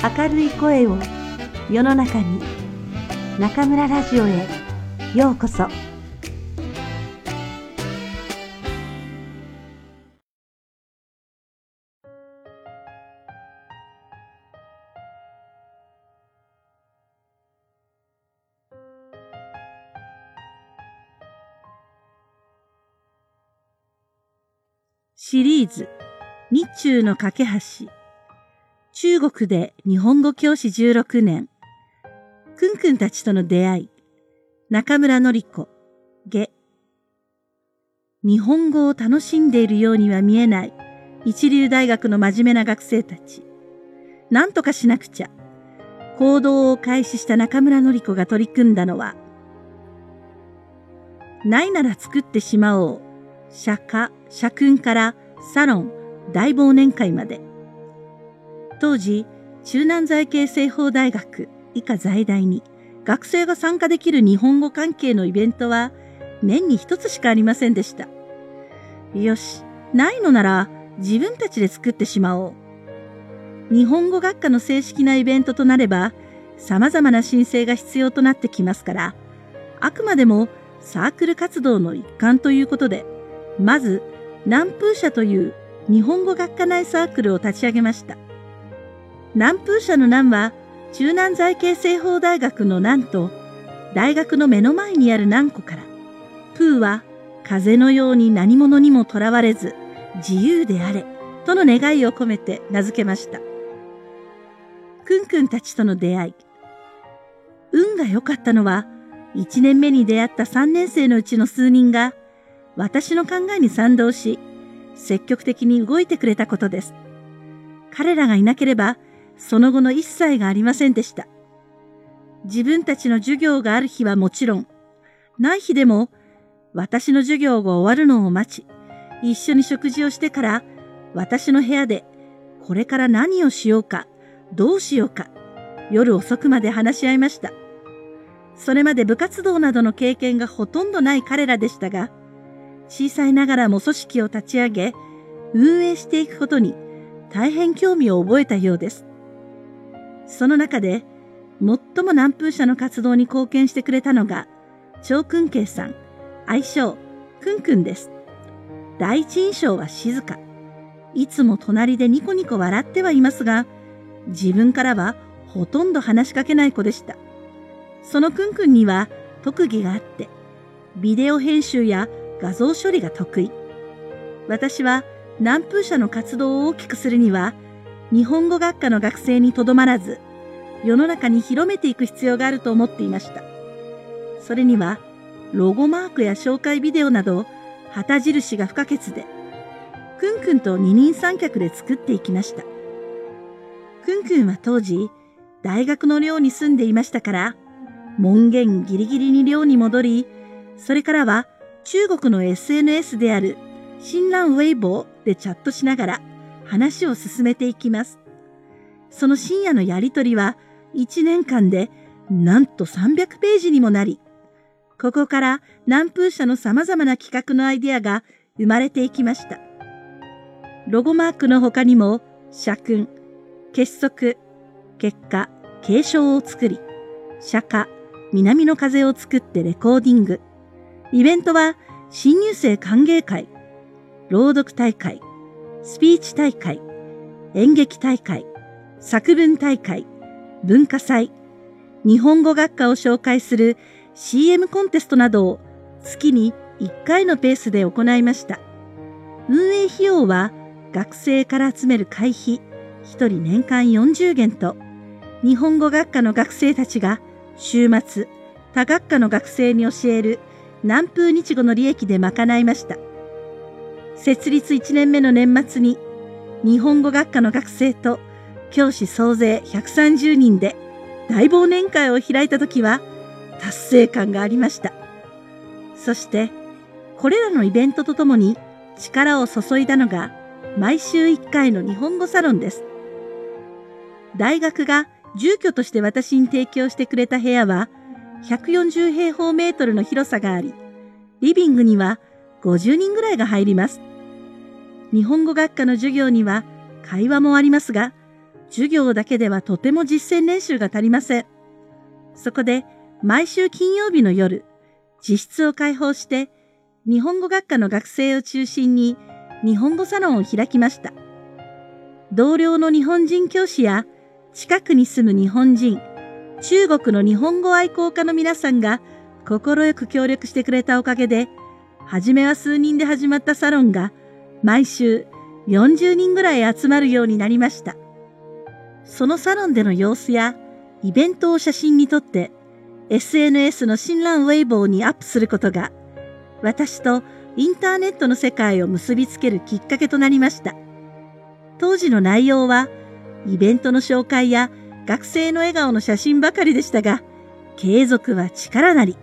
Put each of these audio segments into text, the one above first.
明るい声を世の中に中村ラジオへようこそ。シリーズ日中の架け橋。中国で日本語教師16年。くんくんたちとの出会い。中村のり子下日本語を楽しんでいるようには見えない。一流大学の真面目な学生たち。何とかしなくちゃ。行動を開始した中村のり子が取り組んだのは。ないなら作ってしまおう。釈迦、社訓からサロン、大忘年会まで。当時、中南財系西方大学以下在大に学生が参加できる日本語関係のイベントは年に一つしかありませんでした。よし、ないのなら自分たちで作ってしまおう。日本語学科の正式なイベントとなれば様々な申請が必要となってきますから、あくまでもサークル活動の一環ということで、まず、南風社という日本語学科内サークルを立ち上げました。南風社の南は、中南財系西方大学の南と、大学の目の前にある南湖から、プーは風のように何者にもとらわれず、自由であれ、との願いを込めて名付けました。くんくんたちとの出会い。運が良かったのは、1年目に出会った3年生のうちの数人が、私の考えに賛同し、積極的に動いてくれたことです。彼らがいなければ、その後の一切がありませんでした。自分たちの授業がある日はもちろん、ない日でも、私の授業が終わるのを待ち、一緒に食事をしてから、私の部屋で、これから何をしようか、どうしようか、夜遅くまで話し合いました。それまで部活動などの経験がほとんどない彼らでしたが、小さいながらも組織を立ち上げ、運営していくことに大変興味を覚えたようです。その中で、最も南風社の活動に貢献してくれたのが、張君慶さん、愛称、くんくんです。第一印象は静か。いつも隣でニコニコ笑ってはいますが、自分からはほとんど話しかけない子でした。そのくんくんには特技があって、ビデオ編集や画像処理が得意。私は南風社の活動を大きくするには、日本語学科の学生にとどまらず、世の中に広めていく必要があると思っていました。それには、ロゴマークや紹介ビデオなど、旗印が不可欠で、くんくんと二人三脚で作っていきました。くんくんは当時、大学の寮に住んでいましたから、門限ギリギリに寮に戻り、それからは中国の SNS である新蘭ウェイボーでチャットしながら話を進めていきます。その深夜のやりとりは1年間でなんと300ページにもなり、ここから南風社の様々な企画のアイデアが生まれていきました。ロゴマークの他にも、社訓、結束、結果、継承を作り、釈迦、南の風を作ってレコーディング、イベントは新入生歓迎会、朗読大会、スピーチ大会、演劇大会、作文大会、文化祭、日本語学科を紹介する CM コンテストなどを月に1回のペースで行いました。運営費用は学生から集める会費1人年間40元と日本語学科の学生たちが週末他学科の学生に教える南風日語の利益で賄いました。設立1年目の年末に、日本語学科の学生と教師総勢130人で大忘年会を開いた時は達成感がありました。そして、これらのイベントとともに力を注いだのが毎週1回の日本語サロンです。大学が住居として私に提供してくれた部屋は140平方メートルの広さがあり、リビングには50人ぐらいが入ります。日本語学科の授業には会話もありますが、授業だけではとても実践練習が足りません。そこで毎週金曜日の夜、自室を開放して日本語学科の学生を中心に日本語サロンを開きました。同僚の日本人教師や近くに住む日本人、中国の日本語愛好家の皆さんが快く協力してくれたおかげで、初めは数人で始まったサロンが毎週40人ぐらい集まるようになりました。そのサロンでの様子やイベントを写真に撮って SNS の新蘭ウェイボーにアップすることが私とインターネットの世界を結びつけるきっかけとなりました。当時の内容はイベントの紹介や学生の笑顔の写真ばかりでしたが、継続は力なり。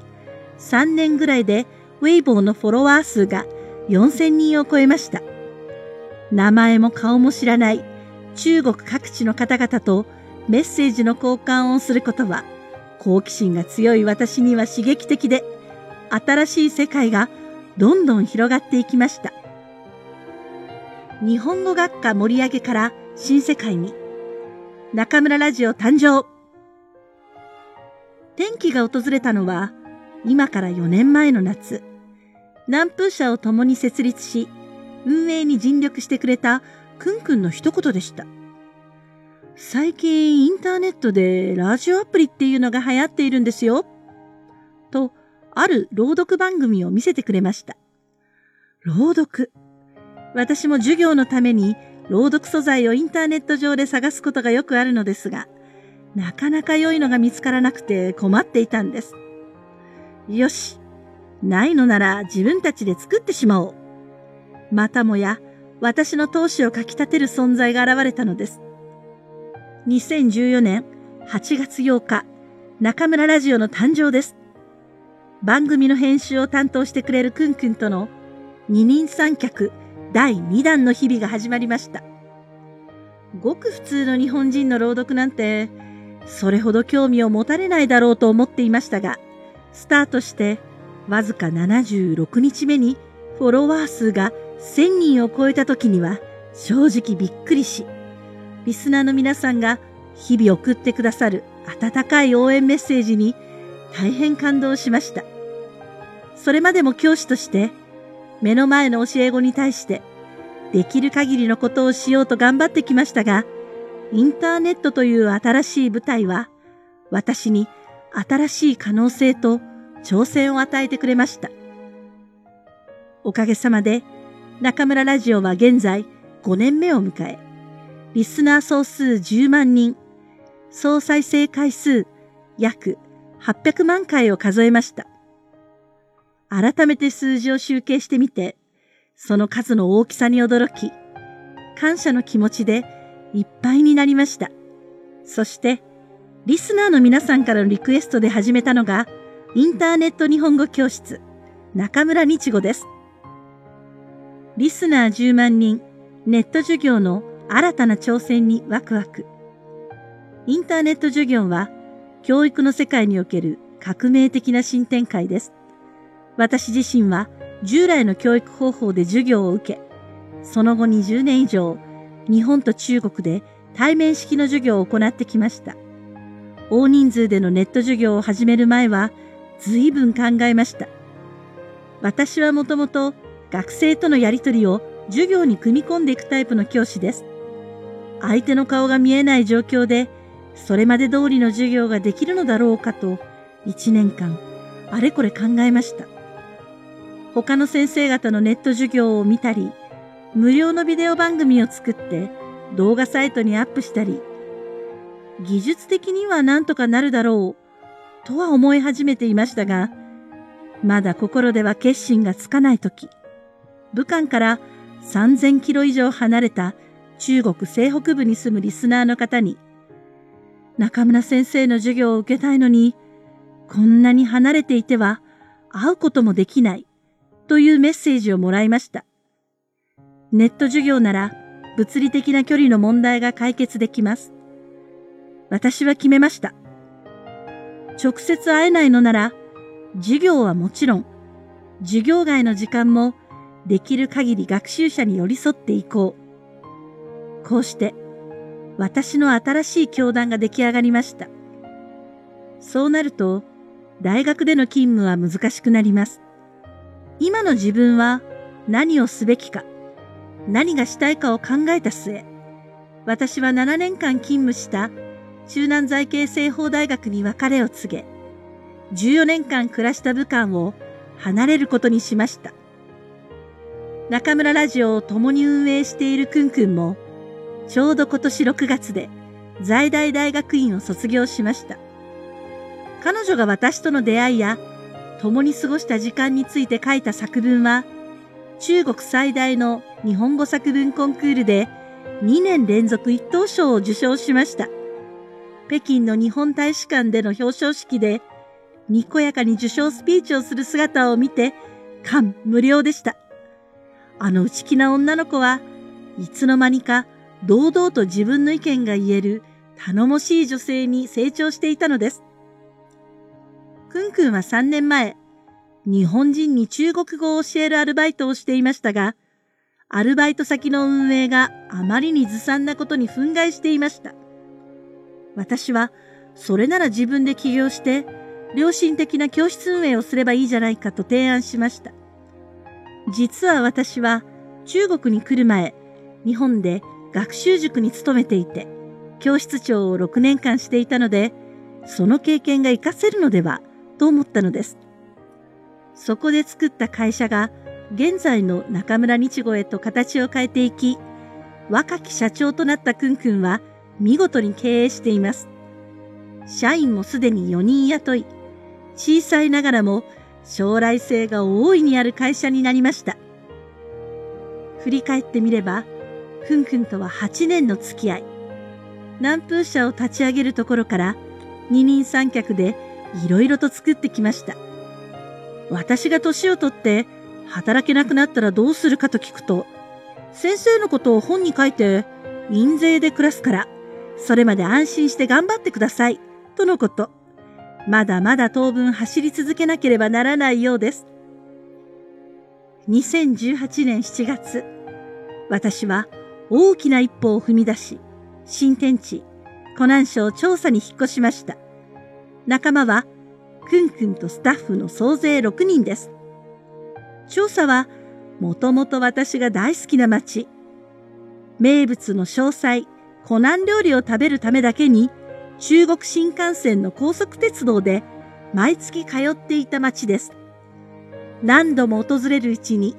3年ぐらいでウェイボーのフォロワー数が4000人を超えました。名前も顔も知らない中国各地の方々とメッセージの交換をすることは好奇心が強い私には刺激的で新しい世界がどんどん広がっていきました。日本語学科盛り上げから新世界に中村ラジオ誕生転機が訪れたのは今から4年前の夏南風社を共に設立し運営に尽力してくれたくんくんの一言でした。最近インターネットでラジオアプリっていうのが流行っているんですよ。と、ある朗読番組を見せてくれました。朗読。私も授業のために朗読素材をインターネット上で探すことがよくあるのですが、なかなか良いのが見つからなくて困っていたんです。よし。ないのなら自分たちで作ってしまおう。またもや私の闘志をかき立てる存在が現れたのです。2014年8月8日、中村ラジオの誕生です。番組の編集を担当してくれるくんくんとの二人三脚第2弾の日々が始まりました。ごく普通の日本人の朗読なんて、それほど興味を持たれないだろうと思っていましたが、スタートしてわずか76日目にフォロワー数が1000人を超えた時には正直びっくりし、リスナーの皆さんが日々送ってくださる温かい応援メッセージに大変感動しました。それまでも教師として目の前の教え子に対してできる限りのことをしようと頑張ってきましたが、インターネットという新しい舞台は私に新しい可能性と挑戦を与えてくれました。おかげさまで中村ラジオは現在5年目を迎え、リスナー総数10万人、総再生回数約800万回を数えました。改めて数字を集計してみて、その数の大きさに驚き、感謝の気持ちでいっぱいになりました。そして、リスナーの皆さんからのリクエストで始めたのが、インターネット日本語教室、中村日語です。リスナー10万人、ネット授業の新たな挑戦にワクワク。インターネット授業は、教育の世界における革命的な新展開です。私自身は従来の教育方法で授業を受け、その後20年以上、日本と中国で対面式の授業を行ってきました。大人数でのネット授業を始める前は、随分考えました。私はもともと学生とのやりとりを授業に組み込んでいくタイプの教師です。相手の顔が見えない状況で、それまで通りの授業ができるのだろうかと、一年間、あれこれ考えました。他の先生方のネット授業を見たり、無料のビデオ番組を作って動画サイトにアップしたり、技術的には何とかなるだろう、とは思い始めていましたが、まだ心では決心がつかないとき、武漢から3000キロ以上離れた中国西北部に住むリスナーの方に、中村先生の授業を受けたいのに、こんなに離れていては会うこともできないというメッセージをもらいました。ネット授業なら物理的な距離の問題が解決できます。私は決めました。直接会えないのなら、授業はもちろん、授業外の時間もできる限り学習者に寄り添っていこう。こうして、私の新しい教団が出来上がりました。そうなると、大学での勤務は難しくなります。今の自分は何をすべきか、何がしたいかを考えた末、私は7年間勤務した中南財系西方大学に別れを告げ、14年間暮らした武漢を離れることにしました。中村ラジオを共に運営しているくんくんも、ちょうど今年6月で在大大学院を卒業しました。彼女が私との出会いや共に過ごした時間について書いた作文は、中国最大の日本語作文コンクールで2年連続一等賞を受賞しました。北京の日本大使館での表彰式で、にこやかに受賞スピーチをする姿を見て、感無量でした。あの内気な女の子はいつの間にか堂々と自分の意見が言える頼もしい女性に成長していたのです。くんくんは3年前、日本人に中国語を教えるアルバイトをしていましたが、アルバイト先の運営があまりにずさんなことに憤慨していました。私は、それなら自分で起業して、良心的な教室運営をすればいいじゃないかと提案しました。実は私は、中国に来る前、日本で学習塾に勤めていて、教室長を6年間していたので、その経験が活かせるのではと思ったのです。そこで作った会社が現在の中村日語へと形を変えていき、若き社長となったくんくんは見事に経営しています。社員もすでに4人雇い、小さいながらも将来性が大いにある会社になりました。振り返ってみれば、くんくんとは8年の付き合い。南風社を立ち上げるところから二人三脚でいろいろと作ってきました。私が年を取って働けなくなったらどうするかと聞くと、先生のことを本に書いて印税で暮らすから、それまで安心して頑張ってください、とのこと。まだまだ当分走り続けなければならないようです。2018年7月、私は大きな一歩を踏み出し、新天地、湖南省調査に引っ越しました。仲間は、くんくんとスタッフの総勢6人です。調査は、もともと私が大好きな街。名物の詳細、湖南料理を食べるためだけに、中国新幹線の高速鉄道で毎月通っていた街です。何度も訪れるうちに、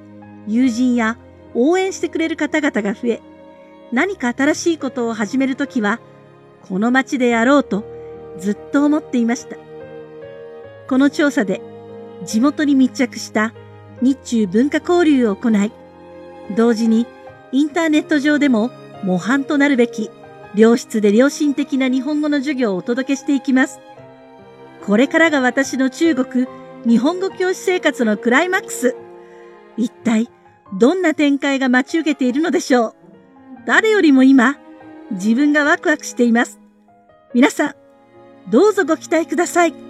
友人や応援してくれる方々が増え、何か新しいことを始めるときは、この街でやろうとずっと思っていました。この調査で地元に密着した日中文化交流を行い、同時にインターネット上でも模範となるべき良質で良心的な日本語の授業をお届けしていきます。これからが私の中国日本語教師生活のクライマックス。一体どんな展開が待ち受けているのでしょう？誰よりも今、自分がワクワクしています。皆さん、どうぞご期待ください。